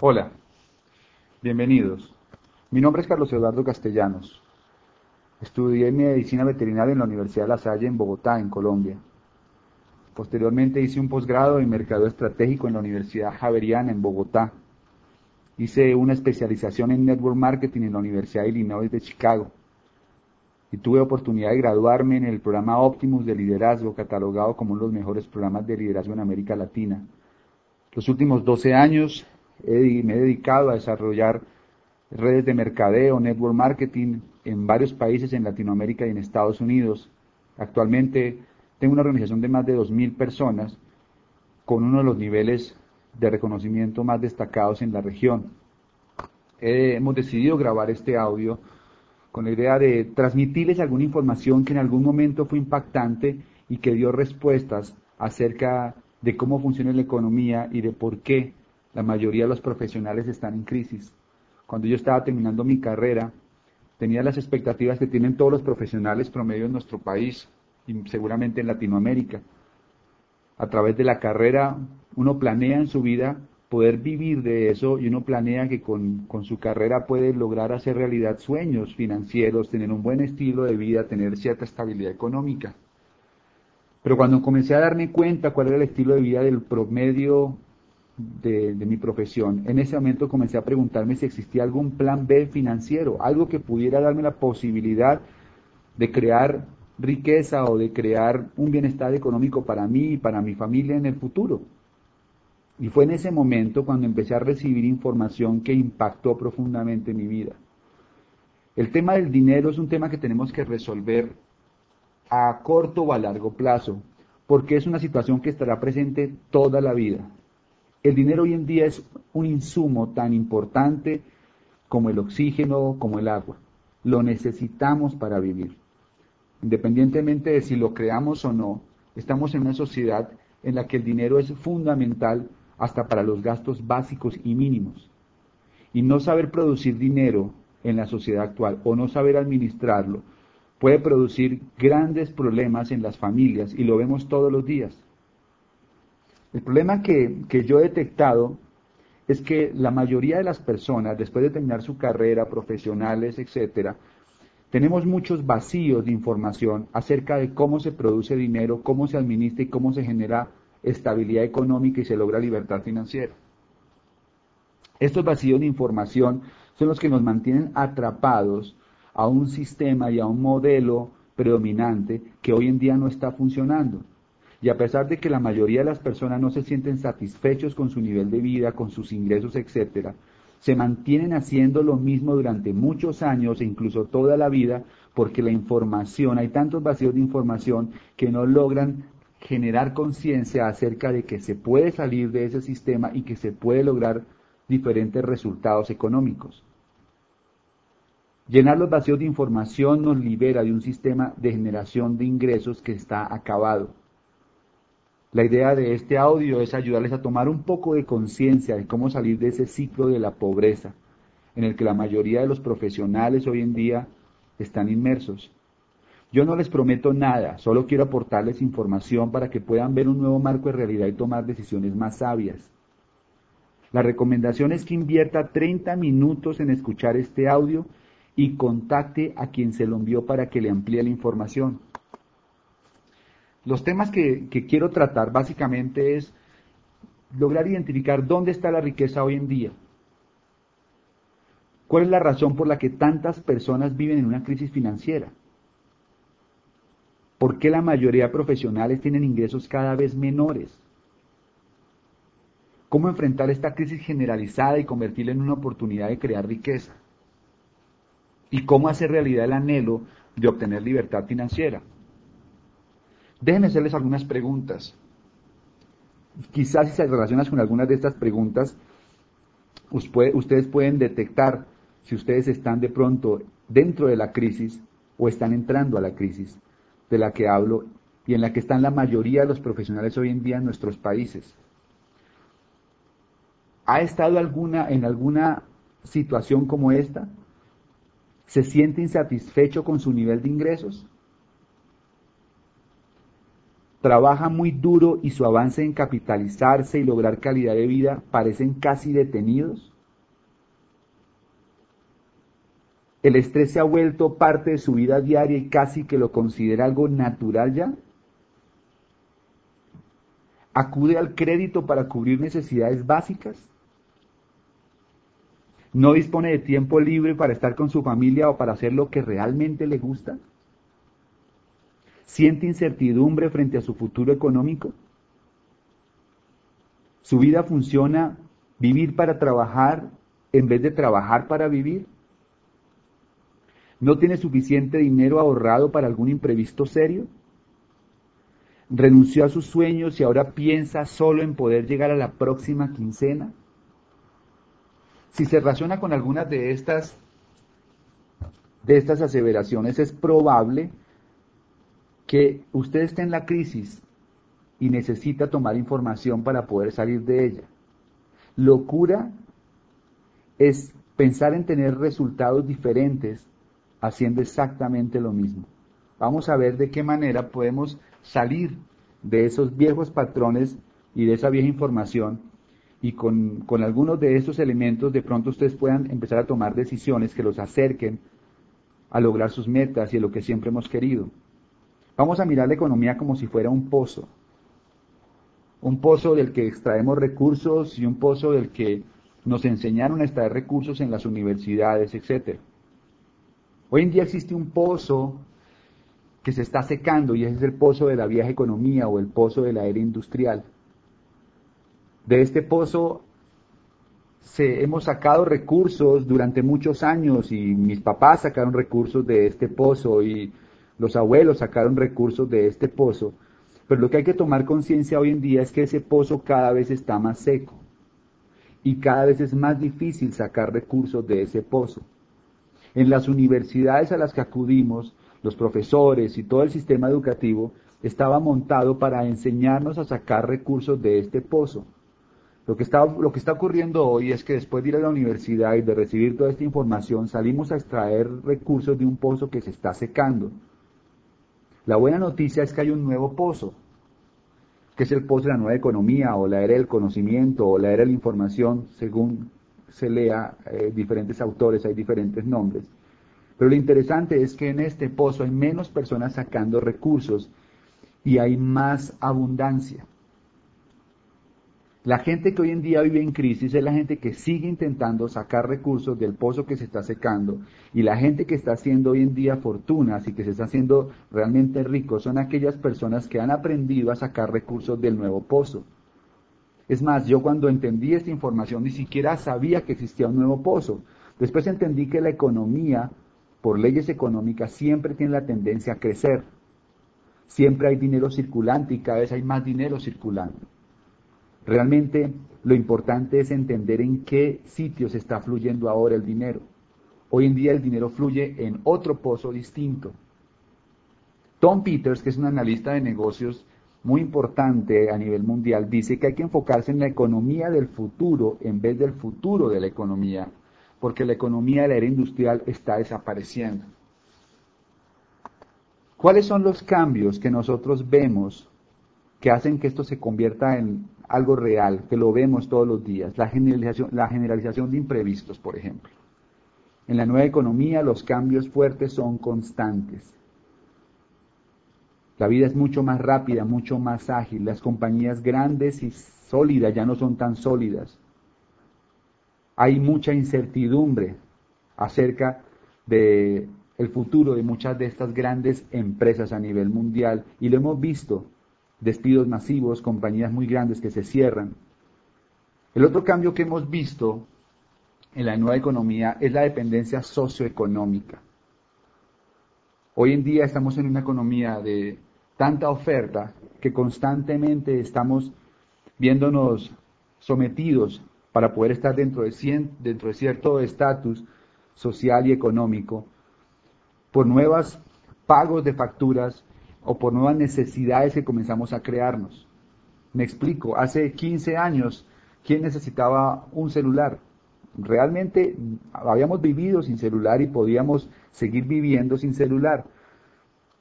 Hola, bienvenidos. Mi nombre es Carlos Eduardo Castellanos. Estudié medicina veterinaria en la Universidad de La Salle en Bogotá, en Colombia. Posteriormente hice un posgrado en mercado estratégico en la Universidad Javeriana en Bogotá. Hice una especialización en network marketing en la Universidad de Illinois de Chicago. Y tuve oportunidad de graduarme en el programa Optimus de liderazgo, catalogado como uno de los mejores programas de liderazgo en América Latina. Los últimos 12 años me he dedicado a desarrollar redes de mercadeo, network marketing en varios países en Latinoamérica y en Estados Unidos. Actualmente tengo una organización de más de 2.000 personas con uno de los niveles de reconocimiento más destacados en la región. hemos decidido grabar este audio con la idea de transmitirles alguna información que en algún momento fue impactante y que dio respuestas acerca de cómo funciona la economía y de por qué la mayoría de los profesionales están en crisis. Cuando yo estaba terminando mi carrera, tenía las expectativas que tienen todos los profesionales promedio en nuestro país y seguramente en Latinoamérica. A través de la carrera uno planea en su vida poder vivir de eso y uno planea que con, con, su carrera puede lograr hacer realidad sueños financieros, tener un buen estilo de vida, tener cierta estabilidad económica. Pero cuando comencé a darme cuenta cuál era el estilo de vida del promedio de, mi profesión, en ese momento comencé a preguntarme si existía algún plan B financiero, algo que pudiera darme la posibilidad de crear riqueza o de crear un bienestar económico para mí y para mi familia en el futuro. Y fue en ese momento cuando empecé a recibir información que impactó profundamente mi vida. El tema del dinero es un tema que tenemos que resolver a corto o a largo plazo, porque es una situación que estará presente toda la vida. El dinero hoy en día es un insumo tan importante como el oxígeno, como el agua. Lo necesitamos para vivir. Independientemente de si lo creamos o no, estamos en una sociedad en la que el dinero es fundamental hasta para los gastos básicos y mínimos. Y no saber producir dinero en la sociedad actual o no saber administrarlo puede producir grandes problemas en las familias y lo vemos todos los días. El problema que, yo he detectado es que la mayoría de las personas, después de terminar su carrera, profesionales, etcétera, tenemos muchos vacíos de información acerca de cómo se produce dinero, cómo se administra y cómo se genera estabilidad económica y se logra libertad financiera. Estos vacíos de información son los que nos mantienen atrapados a un sistema y a un modelo predominante que hoy en día no está funcionando. Y a pesar de que la mayoría de las personas no se sienten satisfechos con su nivel de vida, con sus ingresos, etc., se mantienen haciendo lo mismo durante muchos años e incluso toda la vida porque la información, hay tantos vacíos de información que no logran generar conciencia acerca de que se puede salir de ese sistema y que se puede lograr diferentes resultados económicos. Llenar los vacíos de información nos libera de un sistema de generación de ingresos que está acabado. La idea de este audio es ayudarles a tomar un poco de conciencia de cómo salir de ese ciclo de la pobreza en el que la mayoría de los profesionales hoy en día están inmersos. Yo no les prometo nada, solo quiero aportarles información para que puedan ver un nuevo marco de realidad y tomar decisiones más sabias. La recomendación es que invierta 30 minutos en escuchar este audio y contacte a quien se lo envió para que le amplíe la información. Los temas que, quiero tratar básicamente es lograr identificar dónde está la riqueza hoy en día. ¿Cuál es la razón por la que tantas personas viven en una crisis financiera? ¿Por qué la mayoría de profesionales tienen ingresos cada vez menores? ¿Cómo enfrentar esta crisis generalizada y convertirla en una oportunidad de crear riqueza? ¿Y cómo hacer realidad el anhelo de obtener libertad financiera? Déjenme hacerles algunas preguntas. Quizás si se relacionan con algunas de estas preguntas, ustedes pueden detectar si ustedes están de pronto dentro de la crisis o están entrando a la crisis de la que hablo y en la que están la mayoría de los profesionales hoy en día en nuestros países. ¿Ha estado alguna, en alguna situación como esta? ¿Se siente insatisfecho con su nivel de ingresos? ¿Trabaja muy duro y su avance en capitalizarse y lograr calidad de vida parecen casi detenidos? ¿El estrés se ha vuelto parte de su vida diaria y casi que lo considera algo natural ya? ¿Acude al crédito para cubrir necesidades básicas? ¿No dispone de tiempo libre para estar con su familia o para hacer lo que realmente le gusta? ¿Siente incertidumbre frente a su futuro económico? ¿Su vida funciona vivir para trabajar en vez de trabajar para vivir? ¿No tiene suficiente dinero ahorrado para algún imprevisto serio? ¿Renunció a sus sueños y ahora piensa solo en poder llegar a la próxima quincena? Si se relaciona con algunas de estas, de estas aseveraciones, es probable que usted esté en la crisis y necesita tomar información para poder salir de ella. Locura es pensar en tener resultados diferentes haciendo exactamente lo mismo. Vamos a ver de qué manera podemos salir de esos viejos patrones y de esa vieja información y con, con, algunos de esos elementos de pronto ustedes puedan empezar a tomar decisiones que los acerquen a lograr sus metas y a lo que siempre hemos querido. Vamos a mirar la economía como si fuera un pozo. Un pozo del que extraemos recursos y un pozo del que nos enseñaron a extraer recursos en las universidades, etc. Hoy en día existe un pozo que se está secando y ese es el pozo de la vieja economía o el pozo de la era industrial. De este pozo se, hemos sacado recursos durante muchos años y mis papás sacaron recursos de este pozo y los abuelos sacaron recursos de este pozo, pero lo que hay que tomar conciencia hoy en día es que ese pozo cada vez está más seco y cada vez es más difícil sacar recursos de ese pozo. En las universidades a las que acudimos, los profesores y todo el sistema educativo estaba montado para enseñarnos a sacar recursos de este pozo. Lo que, está, lo que está ocurriendo hoy es que después de ir a la universidad y de recibir toda esta información, salimos a extraer recursos de un pozo que se está secando. La buena noticia es que hay un nuevo pozo, que es el pozo de la nueva economía o la era del conocimiento o la era de la información, según se lea eh, diferentes autores, hay diferentes nombres. Pero lo interesante es que en este pozo hay menos personas sacando recursos y hay más abundancia. La gente que hoy en día vive en crisis es la gente que sigue intentando sacar recursos del pozo que se está secando y la gente que está haciendo hoy en día fortunas y que se está haciendo realmente ricos son aquellas personas que han aprendido a sacar recursos del nuevo pozo. Es más, yo cuando entendí esta información ni siquiera sabía que existía un nuevo pozo. Después entendí que la economía, por leyes económicas, siempre tiene la tendencia a crecer. Siempre hay dinero circulante y cada vez hay más dinero circulando. Realmente lo importante es entender en qué sitios está fluyendo ahora el dinero. Hoy en día el dinero fluye en otro pozo distinto. Tom Peters, que es un analista de negocios muy importante a nivel mundial, dice que hay que enfocarse en la economía del futuro en vez del futuro de la economía, porque la economía de la era industrial está desapareciendo. ¿Cuáles son los cambios que nosotros vemos que hacen que esto se convierta en algo real, que lo vemos todos los días, la generalización, la generalización de imprevistos, por ejemplo. En la nueva economía los cambios fuertes son constantes. La vida es mucho más rápida, mucho más ágil. Las compañías grandes y sólidas ya no son tan sólidas. Hay mucha incertidumbre acerca de futuro de muchas de estas grandes empresas a nivel mundial y lo hemos visto despidos masivos, compañías muy grandes que se cierran. El otro cambio que hemos visto en la nueva economía es la dependencia socioeconómica. Hoy en día estamos en una economía de tanta oferta que constantemente estamos viéndonos sometidos para poder estar dentro de, dentro de cierto estatus social y económico, por nuevos pagos de facturas o por nuevas necesidades que comenzamos a crearnos. Me explico, hace 15 años, ¿quién necesitaba un celular? Realmente habíamos vivido sin celular y podíamos seguir viviendo sin celular.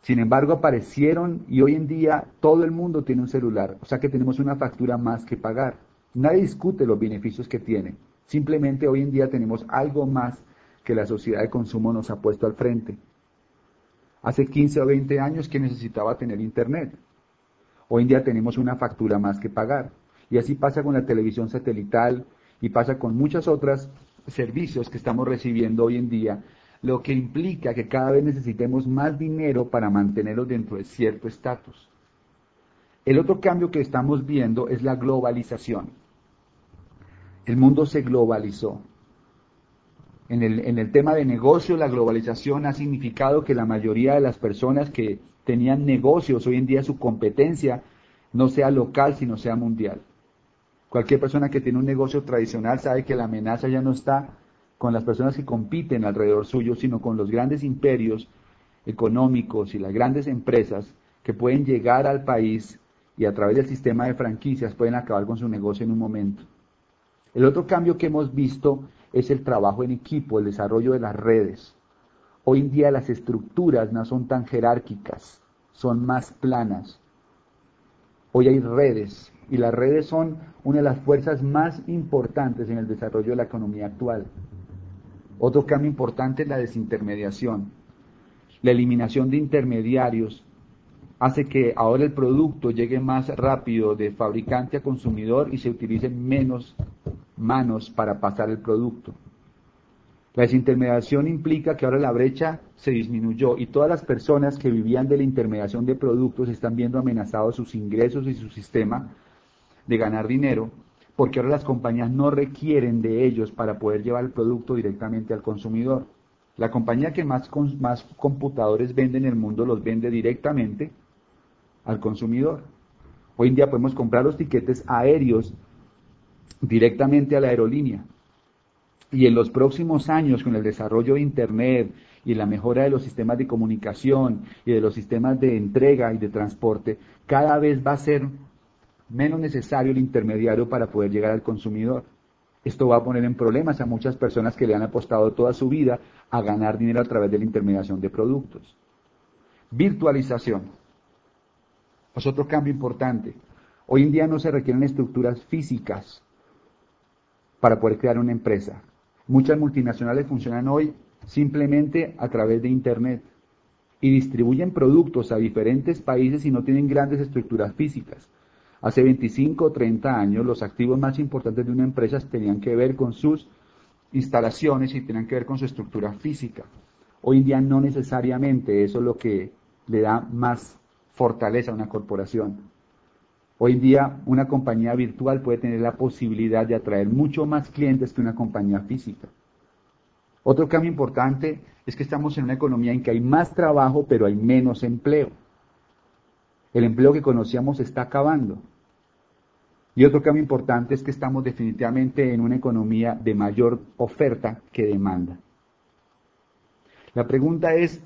Sin embargo, aparecieron y hoy en día todo el mundo tiene un celular, o sea que tenemos una factura más que pagar. Nadie discute los beneficios que tiene, simplemente hoy en día tenemos algo más que la sociedad de consumo nos ha puesto al frente. Hace 15 o 20 años que necesitaba tener internet. Hoy en día tenemos una factura más que pagar. Y así pasa con la televisión satelital y pasa con muchos otros servicios que estamos recibiendo hoy en día, lo que implica que cada vez necesitemos más dinero para mantenerlos dentro de cierto estatus. El otro cambio que estamos viendo es la globalización. El mundo se globalizó. En el, en el, tema de negocio, la globalización ha significado que la mayoría de las personas que tenían negocios, hoy en día su competencia no sea local, sino sea mundial. Cualquier persona que tiene un negocio tradicional sabe que la amenaza ya no está con las personas que compiten alrededor suyo, sino con los grandes imperios económicos y las grandes empresas que pueden llegar al país y a través del sistema de franquicias pueden acabar con su negocio en un momento. El otro cambio que hemos visto es el trabajo en equipo, el desarrollo de las redes. Hoy en día las estructuras no son tan jerárquicas, son más planas. Hoy hay redes y las redes son una de las fuerzas más importantes en el desarrollo de la economía actual. Otro cambio importante es la desintermediación. La eliminación de intermediarios hace que ahora el producto llegue más rápido de fabricante a consumidor y se utilicen menos manos para pasar el producto. La desintermediación implica que ahora la brecha se disminuyó y todas las personas que vivían de la intermediación de productos están viendo amenazados sus ingresos y su sistema de ganar dinero, porque ahora las compañías no requieren de ellos para poder llevar el producto directamente al consumidor. La compañía que más, más computadores vende en el mundo los vende directamente al consumidor. Hoy en día podemos comprar los tiquetes aéreos directamente a la aerolínea. Y en los próximos años, con el desarrollo de Internet y la mejora de los sistemas de comunicación y de los sistemas de entrega y de transporte, cada vez va a ser menos necesario el intermediario para poder llegar al consumidor. Esto va a poner en problemas a muchas personas que le han apostado toda su vida a ganar dinero a través de la intermediación de productos. Virtualización. Es otro cambio importante. Hoy en día no se requieren estructuras físicas para poder crear una empresa. Muchas multinacionales funcionan hoy simplemente a través de Internet y distribuyen productos a diferentes países y no tienen grandes estructuras físicas. Hace 25 o 30 años los activos más importantes de una empresa tenían que ver con sus instalaciones y tenían que ver con su estructura física. Hoy en día no necesariamente eso es lo que le da más fortaleza a una corporación. Hoy día una compañía virtual puede tener la posibilidad de atraer mucho más clientes que una compañía física. Otro cambio importante es que estamos en una economía en que hay más trabajo pero hay menos empleo. El empleo que conocíamos está acabando. Y otro cambio importante es que estamos definitivamente en una economía de mayor oferta que demanda. La pregunta es,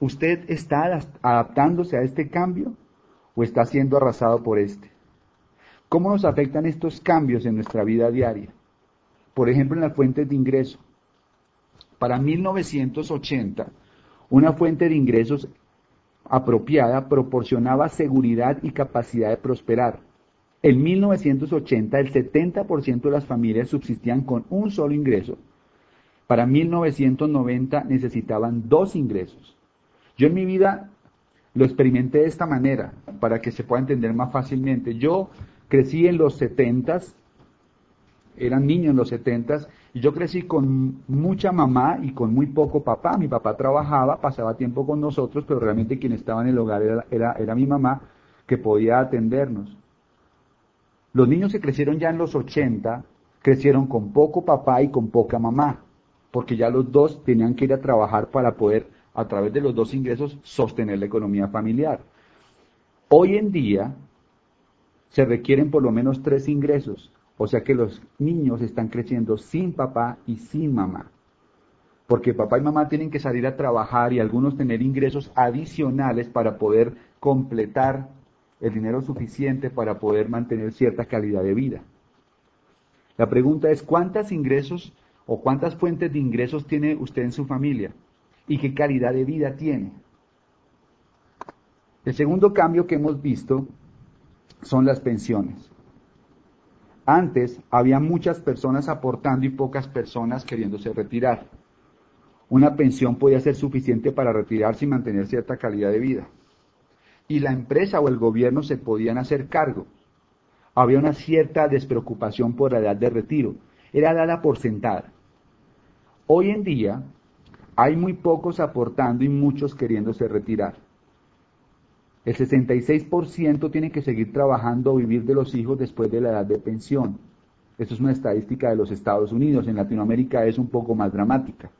¿usted está adaptándose a este cambio? O está siendo arrasado por este? ¿Cómo nos afectan estos cambios en nuestra vida diaria? Por ejemplo, en las fuentes de ingreso. Para 1980, una fuente de ingresos apropiada proporcionaba seguridad y capacidad de prosperar. En 1980, el 70% de las familias subsistían con un solo ingreso. Para 1990 necesitaban dos ingresos. Yo en mi vida lo experimenté de esta manera, para que se pueda entender más fácilmente. Yo crecí en los setentas, era niño en los setentas, y yo crecí con mucha mamá y con muy poco papá. Mi papá trabajaba, pasaba tiempo con nosotros, pero realmente quien estaba en el hogar era, era, era mi mamá, que podía atendernos. Los niños que crecieron ya en los 80, crecieron con poco papá y con poca mamá, porque ya los dos tenían que ir a trabajar para poder a través de los dos ingresos, sostener la economía familiar. Hoy en día se requieren por lo menos tres ingresos, o sea que los niños están creciendo sin papá y sin mamá. Porque papá y mamá tienen que salir a trabajar y algunos tener ingresos adicionales para poder completar el dinero suficiente para poder mantener cierta calidad de vida. La pregunta es, ¿cuántos ingresos o cuántas fuentes de ingresos tiene usted en su familia? ¿Y qué calidad de vida tiene? El segundo cambio que hemos visto son las pensiones. Antes había muchas personas aportando y pocas personas queriéndose retirar. Una pensión podía ser suficiente para retirarse y mantener cierta calidad de vida. Y la empresa o el gobierno se podían hacer cargo había una cierta despreocupación por la edad de retiro. Era dada por sentada. Hoy en día hay muy pocos aportando y muchos queriéndose retirar. El 66% tiene que seguir trabajando o vivir de los hijos después de la edad de pensión. Esto es una estadística de los Estados Unidos. En Latinoamérica es un poco más dramática.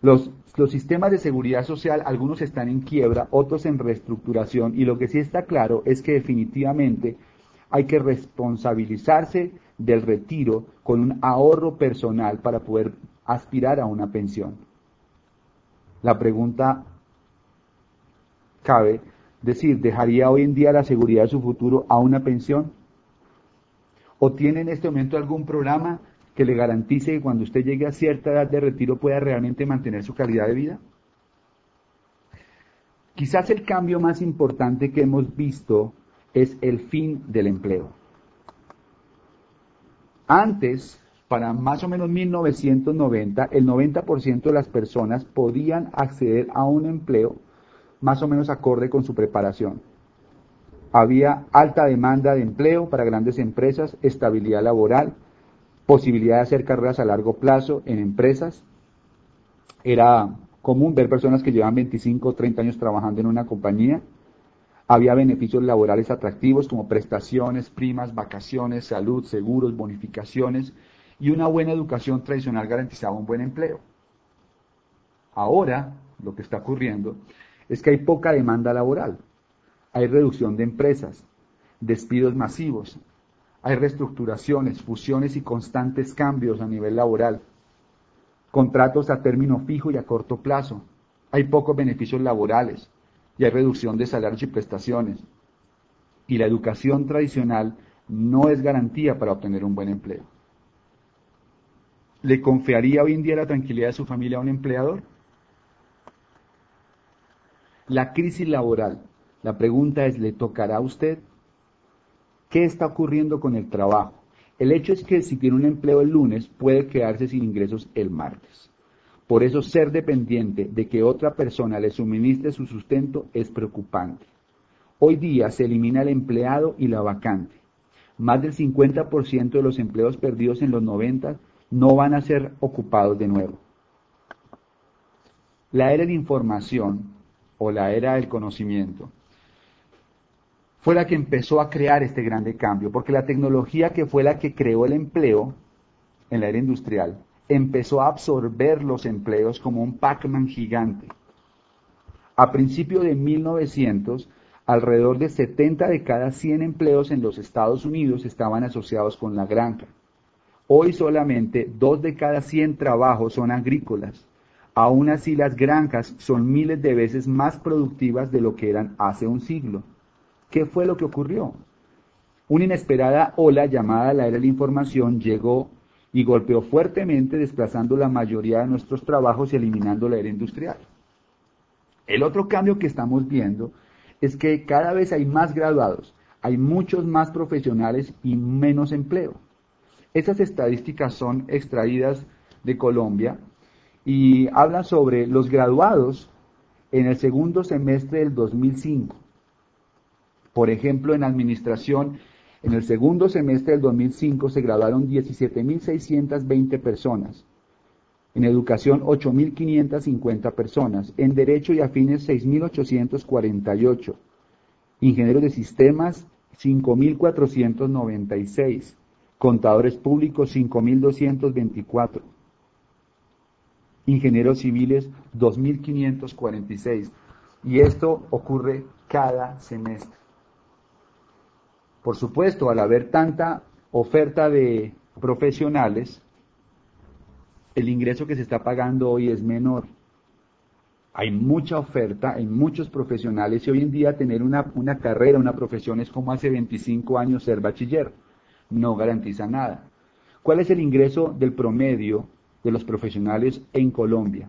Los, los, sistemas de seguridad social, algunos están en quiebra, otros en reestructuración, y lo que sí está claro es que definitivamente hay que responsabilizarse del retiro con un ahorro personal para poder aspirar a una pensión. La pregunta cabe decir, ¿dejaría hoy en día la seguridad de su futuro a una pensión? ¿O tiene en este momento algún programa que le garantice que cuando usted llegue a cierta edad de retiro pueda realmente mantener su calidad de vida? Quizás el cambio más importante que hemos visto es el fin del empleo. Antes, para más o menos 1990, el 90% de las personas podían acceder a un empleo más o menos acorde con su preparación. Había alta demanda de empleo para grandes empresas, estabilidad laboral, posibilidad de hacer carreras a largo plazo en empresas. Era común ver personas que llevan 25 o 30 años trabajando en una compañía había beneficios laborales atractivos como prestaciones, primas, vacaciones, salud, seguros, bonificaciones y una buena educación tradicional garantizaba un buen empleo. Ahora, lo que está ocurriendo es que hay poca demanda laboral, hay reducción de empresas, despidos masivos, hay reestructuraciones, fusiones y constantes cambios a nivel laboral, contratos a término fijo y a corto plazo, hay pocos beneficios laborales, y hay reducción de salarios y prestaciones. Y la educación tradicional no es garantía para obtener un buen empleo. ¿Le confiaría hoy en día la tranquilidad de su familia a un empleador? La crisis laboral. La pregunta es, ¿le tocará a usted? ¿Qué está ocurriendo con el trabajo? El hecho es que si tiene un empleo el lunes, puede quedarse sin ingresos el martes. Por eso ser dependiente de que otra persona le suministre su sustento es preocupante. Hoy día se elimina el empleado y la vacante. Más del 50% de los empleos perdidos en los 90 no van a ser ocupados de nuevo. La era de información o la era del conocimiento fue la que empezó a crear este grande cambio, porque la tecnología que fue la que creó el empleo en la era industrial empezó a absorber los empleos como un Pac-Man gigante. A principios de 1900, alrededor de 70 de cada 100 empleos en los Estados Unidos estaban asociados con la granja. Hoy solamente 2 de cada 100 trabajos son agrícolas. Aún así las granjas son miles de veces más productivas de lo que eran hace un siglo. ¿Qué fue lo que ocurrió? Una inesperada ola llamada la era de la información llegó y golpeó fuertemente desplazando la mayoría de nuestros trabajos y eliminando la era industrial. El otro cambio que estamos viendo es que cada vez hay más graduados, hay muchos más profesionales y menos empleo. Estas estadísticas son extraídas de Colombia y hablan sobre los graduados en el segundo semestre del 2005. Por ejemplo, en administración en el segundo semestre del 2005 se graduaron 17.620 personas. En educación, 8.550 personas. En derecho y afines, 6.848. Ingenieros de sistemas, 5.496. Contadores públicos, 5.224. Ingenieros civiles, 2.546. Y esto ocurre cada semestre. Por supuesto, al haber tanta oferta de profesionales, el ingreso que se está pagando hoy es menor. Hay mucha oferta, hay muchos profesionales y hoy en día tener una, una carrera, una profesión es como hace 25 años ser bachiller. No garantiza nada. ¿Cuál es el ingreso del promedio de los profesionales en Colombia?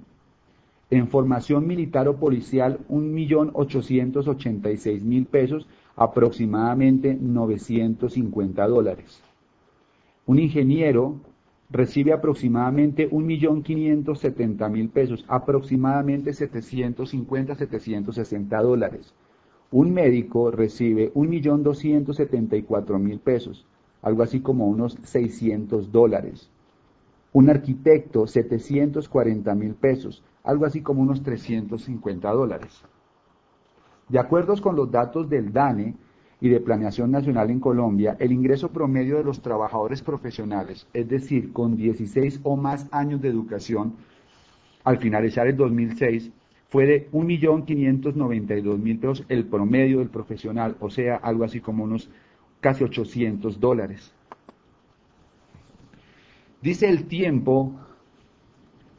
En formación militar o policial, 1.886.000 pesos, aproximadamente 950 dólares. Un ingeniero recibe aproximadamente 1.570.000 pesos, aproximadamente 750-760 dólares. Un médico recibe 1.274.000 pesos, algo así como unos 600 dólares. Un arquitecto, 740.000 pesos, algo así como unos 350 dólares. De acuerdo con los datos del DANE, y de Planeación Nacional en Colombia, el ingreso promedio de los trabajadores profesionales, es decir, con 16 o más años de educación, al finalizar el 2006, fue de 1.592.000 pesos el promedio del profesional, o sea, algo así como unos casi 800 dólares. Dice el tiempo,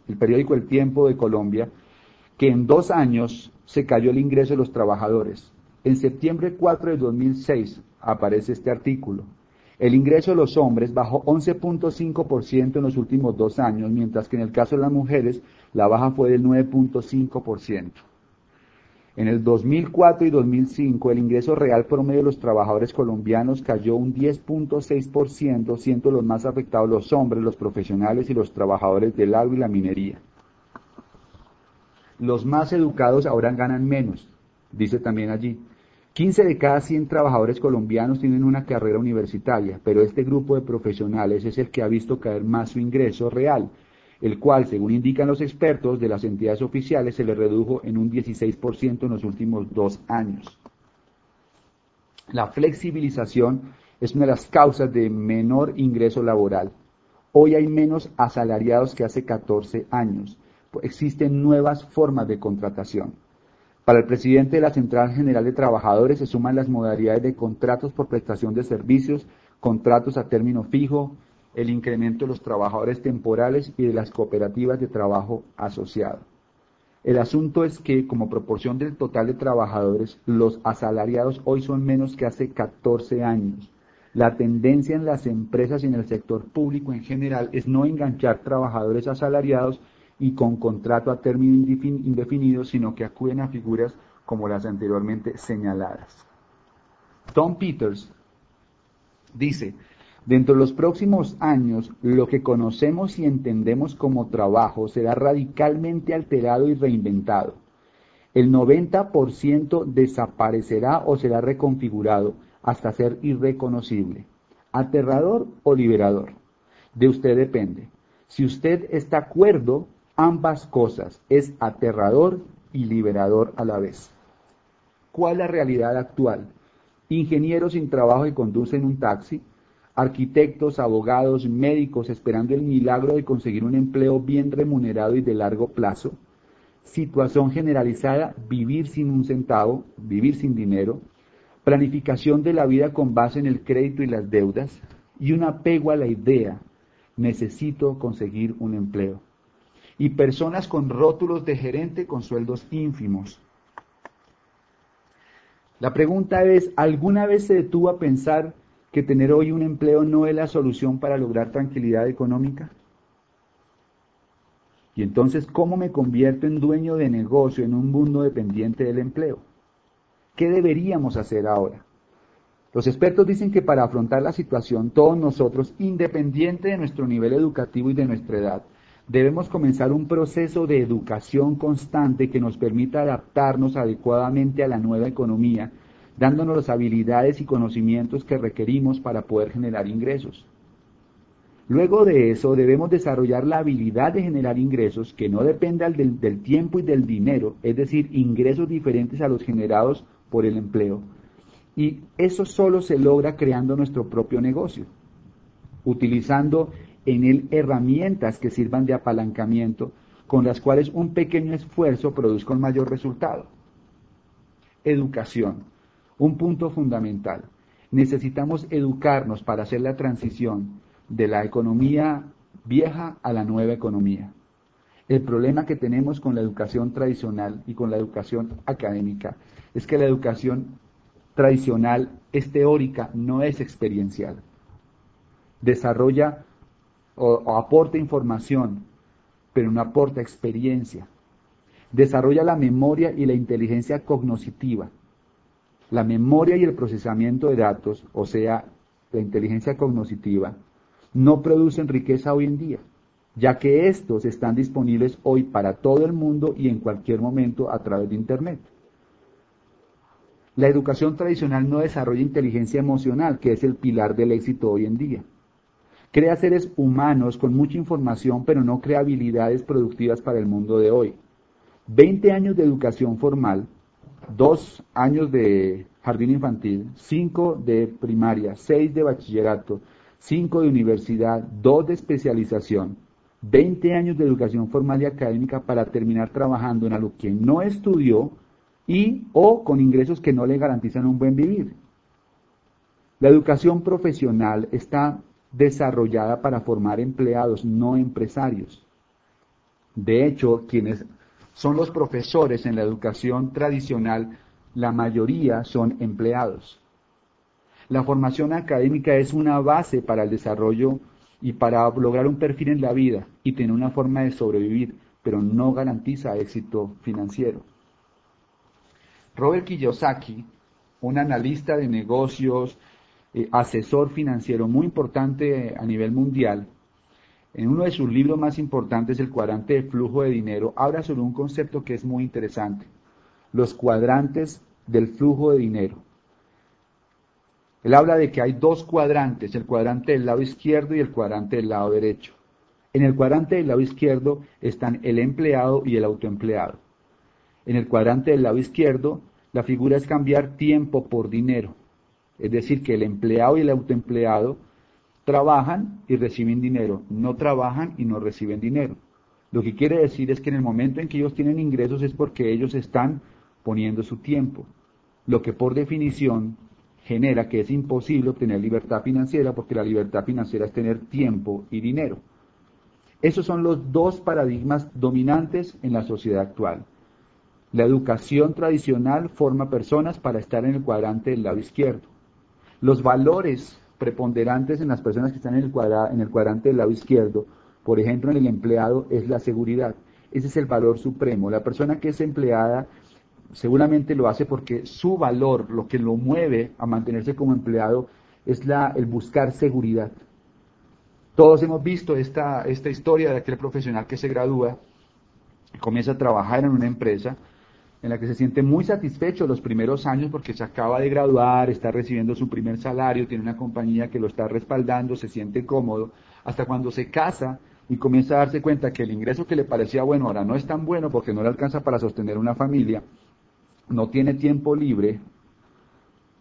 el periódico El Tiempo de Colombia, que en dos años se cayó el ingreso de los trabajadores. En septiembre 4 de 2006 aparece este artículo. El ingreso de los hombres bajó 11.5% en los últimos dos años, mientras que en el caso de las mujeres la baja fue del 9.5%. En el 2004 y 2005 el ingreso real promedio de los trabajadores colombianos cayó un 10.6%, siendo los más afectados los hombres, los profesionales y los trabajadores del agro y la minería. Los más educados ahora ganan menos, dice también allí. 15 de cada 100 trabajadores colombianos tienen una carrera universitaria, pero este grupo de profesionales es el que ha visto caer más su ingreso real, el cual, según indican los expertos de las entidades oficiales, se le redujo en un 16% en los últimos dos años. La flexibilización es una de las causas de menor ingreso laboral. Hoy hay menos asalariados que hace 14 años. Existen nuevas formas de contratación. Para el presidente de la Central General de Trabajadores se suman las modalidades de contratos por prestación de servicios, contratos a término fijo, el incremento de los trabajadores temporales y de las cooperativas de trabajo asociado. El asunto es que, como proporción del total de trabajadores, los asalariados hoy son menos que hace 14 años. La tendencia en las empresas y en el sector público en general es no enganchar trabajadores asalariados y con contrato a término indefinido, sino que acuden a figuras como las anteriormente señaladas. Tom Peters dice, dentro de los próximos años, lo que conocemos y entendemos como trabajo será radicalmente alterado y reinventado. El 90% desaparecerá o será reconfigurado hasta ser irreconocible. ¿Aterrador o liberador? De usted depende. Si usted está acuerdo, ambas cosas, es aterrador y liberador a la vez. ¿Cuál es la realidad actual? Ingenieros sin trabajo que conducen un taxi, arquitectos, abogados, médicos esperando el milagro de conseguir un empleo bien remunerado y de largo plazo, situación generalizada, vivir sin un centavo, vivir sin dinero, planificación de la vida con base en el crédito y las deudas, y un apego a la idea, necesito conseguir un empleo y personas con rótulos de gerente con sueldos ínfimos. La pregunta es, ¿alguna vez se detuvo a pensar que tener hoy un empleo no es la solución para lograr tranquilidad económica? Y entonces, ¿cómo me convierto en dueño de negocio en un mundo dependiente del empleo? ¿Qué deberíamos hacer ahora? Los expertos dicen que para afrontar la situación, todos nosotros, independiente de nuestro nivel educativo y de nuestra edad, debemos comenzar un proceso de educación constante que nos permita adaptarnos adecuadamente a la nueva economía, dándonos las habilidades y conocimientos que requerimos para poder generar ingresos. Luego de eso debemos desarrollar la habilidad de generar ingresos que no dependan del, del, tiempo y del dinero, es decir, ingresos diferentes a los generados por el empleo. Y eso solo se logra creando nuestro propio negocio, utilizando en él herramientas que sirvan de apalancamiento con las cuales un pequeño esfuerzo produzca un mayor resultado. educación, un punto fundamental. Necesitamos educarnos para hacer la transición de la economía vieja a la nueva economía. El problema que tenemos con la educación tradicional y con la educación académica es que la educación tradicional es teórica, no es experiencial. Desarrolla o, aporta información, pero no aporta experiencia. Desarrolla la memoria y la inteligencia cognoscitiva. La memoria y el procesamiento de datos, o sea, la inteligencia cognoscitiva, no producen riqueza hoy en día, ya que estos están disponibles hoy para todo el mundo y en cualquier momento a través de Internet. La educación tradicional no desarrolla inteligencia emocional, que es el pilar del éxito hoy en día. Crea seres humanos con mucha información, pero no crea habilidades productivas para el mundo de hoy. Veinte años de educación formal, dos años de jardín infantil, cinco de primaria, seis de bachillerato, cinco de universidad, dos de especialización, 20 años de educación formal y académica para terminar trabajando en algo que no estudió y o con ingresos que no le garantizan un buen vivir. La educación profesional está desarrollada para formar empleados, no empresarios. De hecho, quienes son los profesores en la educación tradicional, la mayoría son empleados. La formación académica es una base para el desarrollo y para lograr un perfil en la vida y tener una forma de sobrevivir, pero no garantiza éxito financiero. Robert Kiyosaki, un analista de negocios, eh, asesor financiero muy importante a nivel mundial, en uno de sus libros más importantes, El cuadrante de flujo de dinero, habla sobre un concepto que es muy interesante, los cuadrantes del flujo de dinero. Él habla de que hay dos cuadrantes, el cuadrante del lado izquierdo y el cuadrante del lado derecho. En el cuadrante del lado izquierdo están el empleado y el autoempleado. En el cuadrante del lado izquierdo, la figura es cambiar tiempo por dinero. Es decir, que el empleado y el autoempleado trabajan y reciben dinero, no trabajan y no reciben dinero. Lo que quiere decir es que en el momento en que ellos tienen ingresos es porque ellos están poniendo su tiempo, lo que por definición genera que es imposible obtener libertad financiera porque la libertad financiera es tener tiempo y dinero. Esos son los dos paradigmas dominantes en la sociedad actual. La educación tradicional forma personas para estar en el cuadrante del lado izquierdo. Los valores preponderantes en las personas que están en el, en el cuadrante del lado izquierdo, por ejemplo en el empleado, es la seguridad. Ese es el valor supremo. La persona que es empleada seguramente lo hace porque su valor, lo que lo mueve a mantenerse como empleado, es el buscar seguridad. Todos hemos visto esta, esta historia de aquel profesional que se gradúa, comienza a trabajar en una empresa, en la que se siente muy satisfecho los primeros años porque se acaba de graduar, está recibiendo su primer salario, tiene una compañía que lo está respaldando, se siente cómodo, hasta cuando se casa y comienza a darse cuenta que el ingreso que le parecía bueno ahora no es tan bueno porque no le alcanza para sostener una familia, no tiene tiempo libre,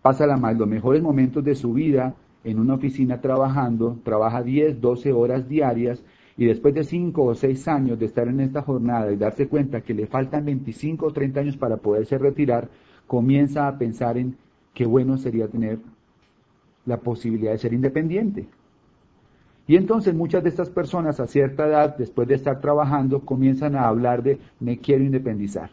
pasa la los mejores momentos de su vida en una oficina trabajando, trabaja 10, 12 horas diarias y después de 5 o 6 años de estar en esta jornada y darse cuenta que le faltan 25 o 30 años para poderse retirar, comienza a pensar en qué bueno sería tener la posibilidad de ser independiente. Y entonces muchas de estas personas a cierta edad, después de estar trabajando, comienzan a hablar de me quiero independizar.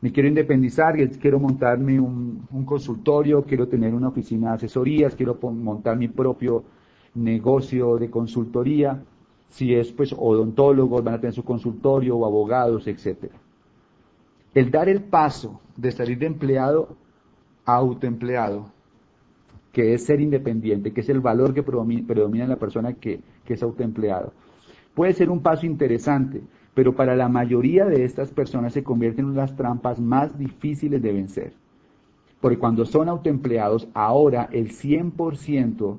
Me quiero independizar quiero montarme un, un consultorio, quiero tener una oficina de asesorías, quiero montar mi propio negocio de consultoría si es pues odontólogos, van a tener su consultorio o abogados, etc. El dar el paso de salir de empleado a autoempleado, que es ser independiente, que es el valor que predomina en la persona que, que es autoempleado, puede ser un paso interesante, pero para la mayoría de estas personas se convierten en las trampas más difíciles de vencer. Porque cuando son autoempleados, ahora el 100%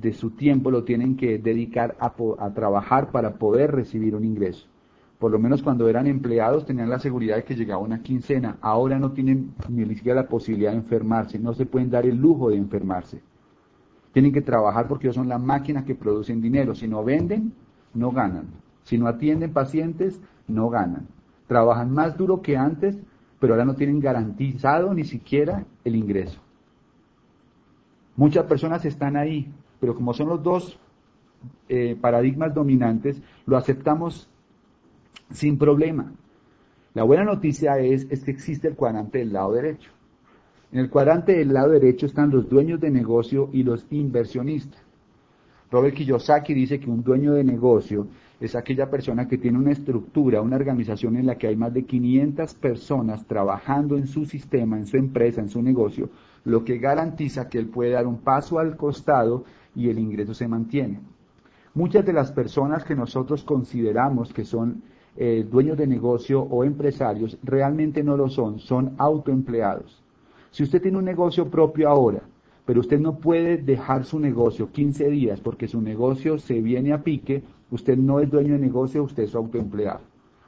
de su tiempo lo tienen que dedicar a, trabajar para poder recibir un ingreso. Por lo menos cuando eran empleados tenían la seguridad de que llegaba una quincena. Ahora no tienen ni siquiera la posibilidad de enfermarse, no se pueden dar el lujo de enfermarse. Tienen que trabajar porque ellos son la máquina que producen dinero. Si no venden, no ganan. Si no atienden pacientes, no ganan. Trabajan más duro que antes, pero ahora no tienen garantizado ni siquiera el ingreso. Muchas personas están ahí, pero como son los dos eh, paradigmas dominantes, lo aceptamos sin problema. La buena noticia es, es que existe el cuadrante del lado derecho. En el cuadrante del lado derecho están los dueños de negocio y los inversionistas. Robert Kiyosaki dice que un dueño de negocio es aquella persona que tiene una estructura, una organización en la que hay más de 500 personas trabajando en su sistema, en su empresa, en su negocio, lo que garantiza que él puede dar un paso al costado y el ingreso se mantiene. Muchas de las personas que nosotros consideramos que son eh, dueños de negocio o empresarios realmente no lo son, son autoempleados. Si usted tiene un negocio propio ahora, pero usted no puede dejar su negocio 15 días porque su negocio se viene a pique, usted no es dueño de negocio, usted es autoempleado.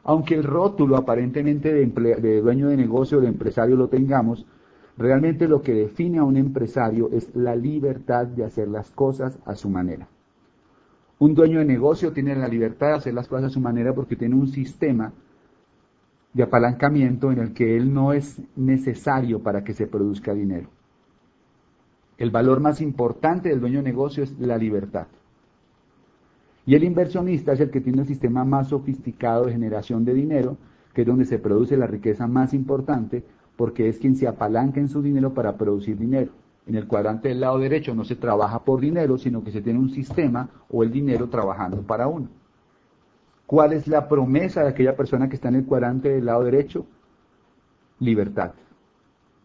Aunque el rótulo aparentemente de, de dueño de negocio o de empresario lo tengamos, realmente lo que define a un empresario es la libertad de hacer las cosas a su manera. Un dueño de negocio tiene la libertad de hacer las cosas a su manera porque tiene un sistema de apalancamiento en el que él no es necesario para que se produzca dinero. El valor más importante del dueño de negocio es la libertad. Y el inversionista es el que tiene el sistema más sofisticado de generación de dinero, que es donde se produce la riqueza más importante, porque es quien se apalanca en su dinero para producir dinero. En el cuadrante del lado derecho no se trabaja por dinero, sino que se tiene un sistema o el dinero trabajando para uno. ¿Cuál es la promesa de aquella persona que está en el cuadrante del lado derecho? Libertad,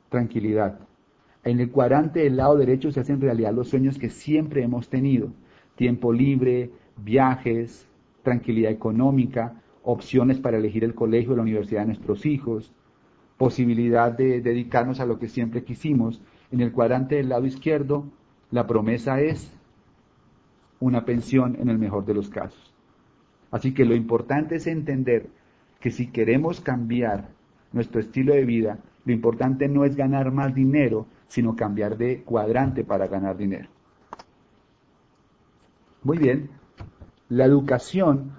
tranquilidad. En el cuadrante del lado derecho se hacen realidad los sueños que siempre hemos tenido. Tiempo libre, viajes, tranquilidad económica, opciones para elegir el colegio o la universidad de nuestros hijos, posibilidad de dedicarnos a lo que siempre quisimos en el cuadrante del lado izquierdo, la promesa es una pensión en el mejor de los casos. Así que lo importante es entender que si queremos cambiar nuestro estilo de vida, lo importante no es ganar más dinero, sino cambiar de cuadrante para ganar dinero. Muy bien, la educación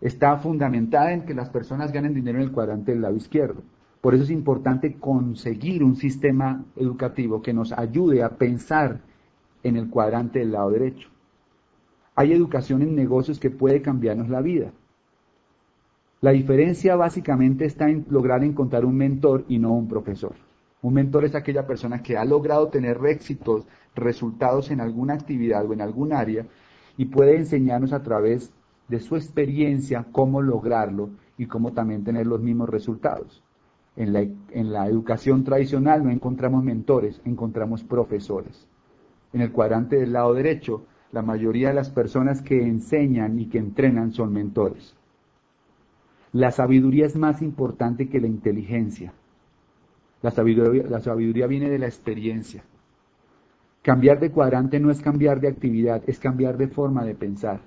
está fundamentada en que las personas ganen dinero en el cuadrante del lado izquierdo. Por eso es importante conseguir un sistema educativo que nos ayude a pensar en el cuadrante del lado derecho. Hay educación en negocios que puede cambiarnos la vida. La diferencia básicamente está en lograr encontrar un mentor y no un profesor. Un mentor es aquella persona que ha logrado tener éxitos, resultados en alguna actividad o en algún área y puede enseñarnos a través de su experiencia cómo lograrlo y cómo también tener los mismos resultados. En la, educación tradicional no encontramos mentores, encontramos profesores. En el cuadrante del lado derecho, la mayoría de las personas que enseñan y que entrenan son mentores. La sabiduría es más importante que la inteligencia. La sabiduría, viene de la experiencia. Cambiar de cuadrante no es cambiar de actividad, es cambiar de forma de pensar.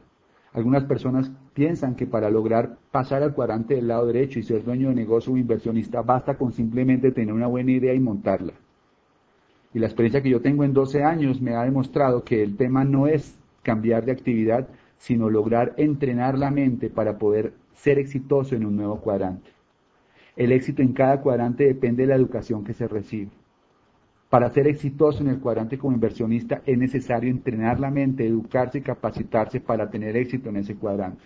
Algunas personas piensan que para lograr pasar al cuadrante del lado derecho y ser dueño de negocio o inversionista basta con simplemente tener una buena idea y montarla. Y la experiencia que yo tengo en 12 años me ha demostrado que el tema no es cambiar de actividad, sino lograr entrenar la mente para poder ser exitoso en un nuevo cuadrante. El éxito en cada cuadrante depende de la educación que se recibe. Para ser exitoso en el cuadrante como inversionista es necesario entrenar la mente, educarse y capacitarse para tener éxito en ese cuadrante.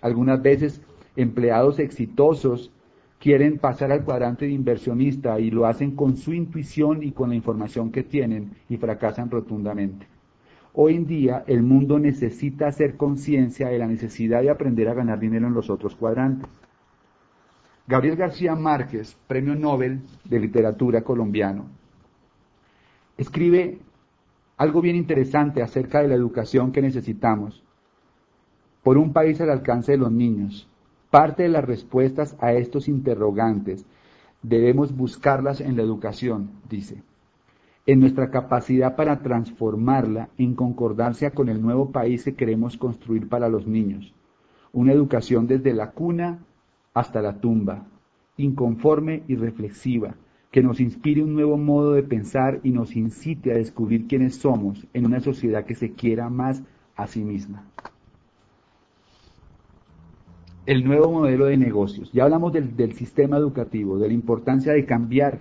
Algunas veces empleados exitosos quieren pasar al cuadrante de inversionista y lo hacen con su intuición y con la información que tienen y fracasan rotundamente. Hoy en día el mundo necesita hacer conciencia de la necesidad de aprender a ganar dinero en los otros cuadrantes. Gabriel García Márquez, Premio Nobel de Literatura colombiano, escribe algo bien interesante acerca de la educación que necesitamos por un país al alcance de los niños. Parte de las respuestas a estos interrogantes debemos buscarlas en la educación, dice, en nuestra capacidad para transformarla en concordancia con el nuevo país que queremos construir para los niños. Una educación desde la cuna hasta la tumba, inconforme y reflexiva, que nos inspire un nuevo modo de pensar y nos incite a descubrir quiénes somos en una sociedad que se quiera más a sí misma. el nuevo modelo de negocios. Ya hablamos del, sistema educativo, de la importancia de cambiar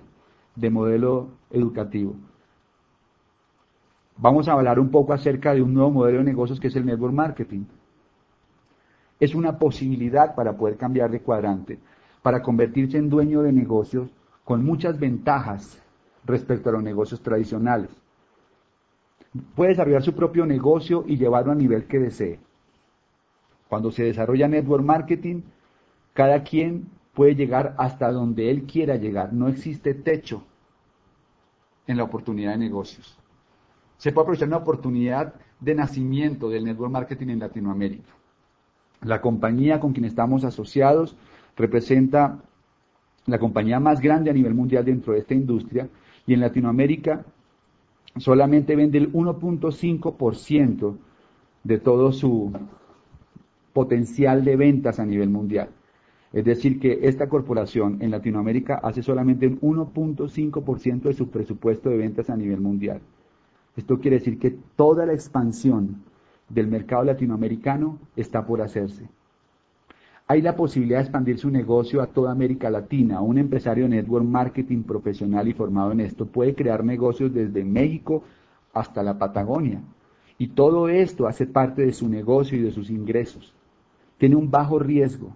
de modelo educativo. Vamos a hablar un poco acerca de un nuevo modelo de negocios que es el network marketing. Es una posibilidad para poder cambiar de cuadrante, para convertirse en dueño de negocios con muchas ventajas respecto a los negocios tradicionales. Puede desarrollar su propio negocio y llevarlo a nivel que desee. Cuando se desarrolla network marketing, cada quien puede llegar hasta donde él quiera llegar. No existe techo en la oportunidad de negocios. Se puede aprovechar una oportunidad de nacimiento del network marketing en Latinoamérica. La compañía con quien estamos asociados representa la compañía más grande a nivel mundial dentro de esta industria y en Latinoamérica solamente vende el 1.5% de todo su potencial de ventas a nivel mundial. Es decir, que esta corporación en Latinoamérica hace solamente un 1.5% de su presupuesto de ventas a nivel mundial. Esto quiere decir que toda la expansión del mercado latinoamericano está por hacerse. Hay la posibilidad de expandir su negocio a toda América Latina. Un empresario network marketing profesional y formado en esto puede crear negocios desde México hasta la Patagonia. Y todo esto hace parte de su negocio y de sus ingresos. Tiene un bajo riesgo.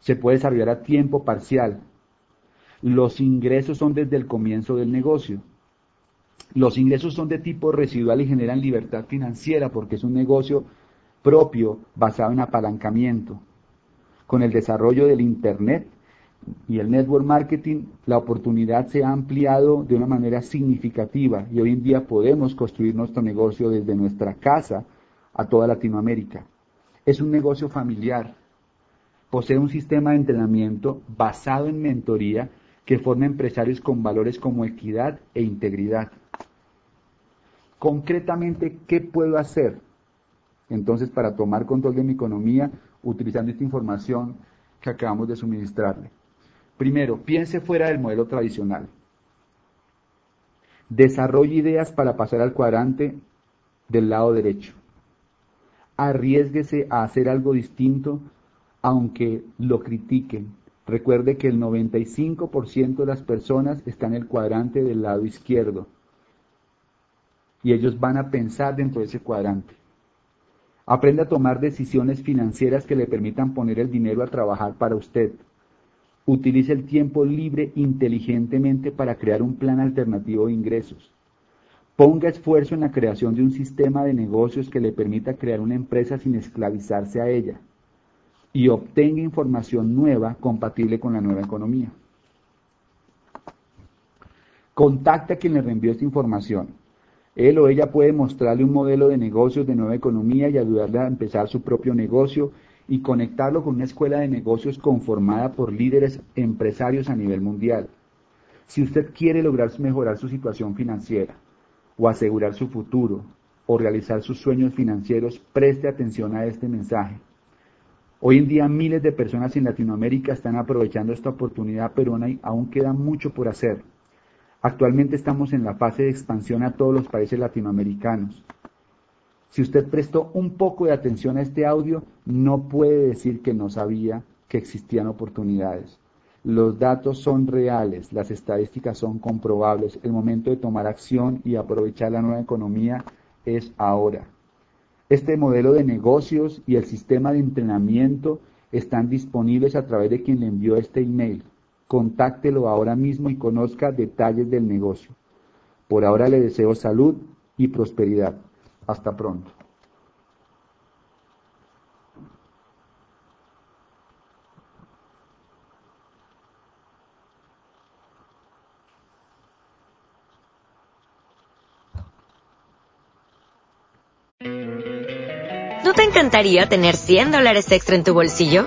Se puede desarrollar a tiempo parcial. Los ingresos son desde el comienzo del negocio. Los ingresos son de tipo residual y generan libertad financiera porque es un negocio propio basado en apalancamiento con el desarrollo del Internet y el network marketing, la oportunidad se ha ampliado de una manera significativa y hoy en día podemos construir nuestro negocio desde nuestra casa a toda Latinoamérica. Es un negocio familiar. Posee un sistema de entrenamiento basado en mentoría que forma empresarios con valores como equidad e integridad. Concretamente, ¿qué puedo hacer? Entonces, para tomar control de mi economía, utilizando esta información que acabamos de suministrarle. Primero, piense fuera del modelo tradicional. Desarrolle ideas para pasar al cuadrante del lado derecho. Arriesguese a hacer algo distinto aunque lo critiquen. Recuerde que el 95% de las personas están en el cuadrante del lado izquierdo y ellos van a pensar dentro de ese cuadrante. Aprende a tomar decisiones financieras que le permitan poner el dinero a trabajar para usted. Utilice el tiempo libre inteligentemente para crear un plan alternativo de ingresos. Ponga esfuerzo en la creación de un sistema de negocios que le permita crear una empresa sin esclavizarse a ella. Y obtenga información nueva compatible con la nueva economía. Contacte a quien le reenvió esta información. Él o ella puede mostrarle un modelo de negocios de nueva economía y ayudarle a empezar su propio negocio y conectarlo con una escuela de negocios conformada por líderes empresarios a nivel mundial. Si usted quiere lograr mejorar su situación financiera o asegurar su futuro o realizar sus sueños financieros, preste atención a este mensaje. Hoy en día miles de personas en Latinoamérica están aprovechando esta oportunidad, pero aún queda mucho por hacer. Actualmente estamos en la fase de expansión a todos los países latinoamericanos. Si usted prestó un poco de atención a este audio, no puede decir que no sabía que existían oportunidades. Los datos son reales, las estadísticas son comprobables. El momento de tomar acción y aprovechar la nueva economía es ahora. Este modelo de negocios y el sistema de entrenamiento están disponibles a través de quien le envió este email contáctelo ahora mismo y conozca detalles del negocio. Por ahora le deseo salud y prosperidad. Hasta pronto. ¿No te encantaría tener 100 dólares extra en tu bolsillo?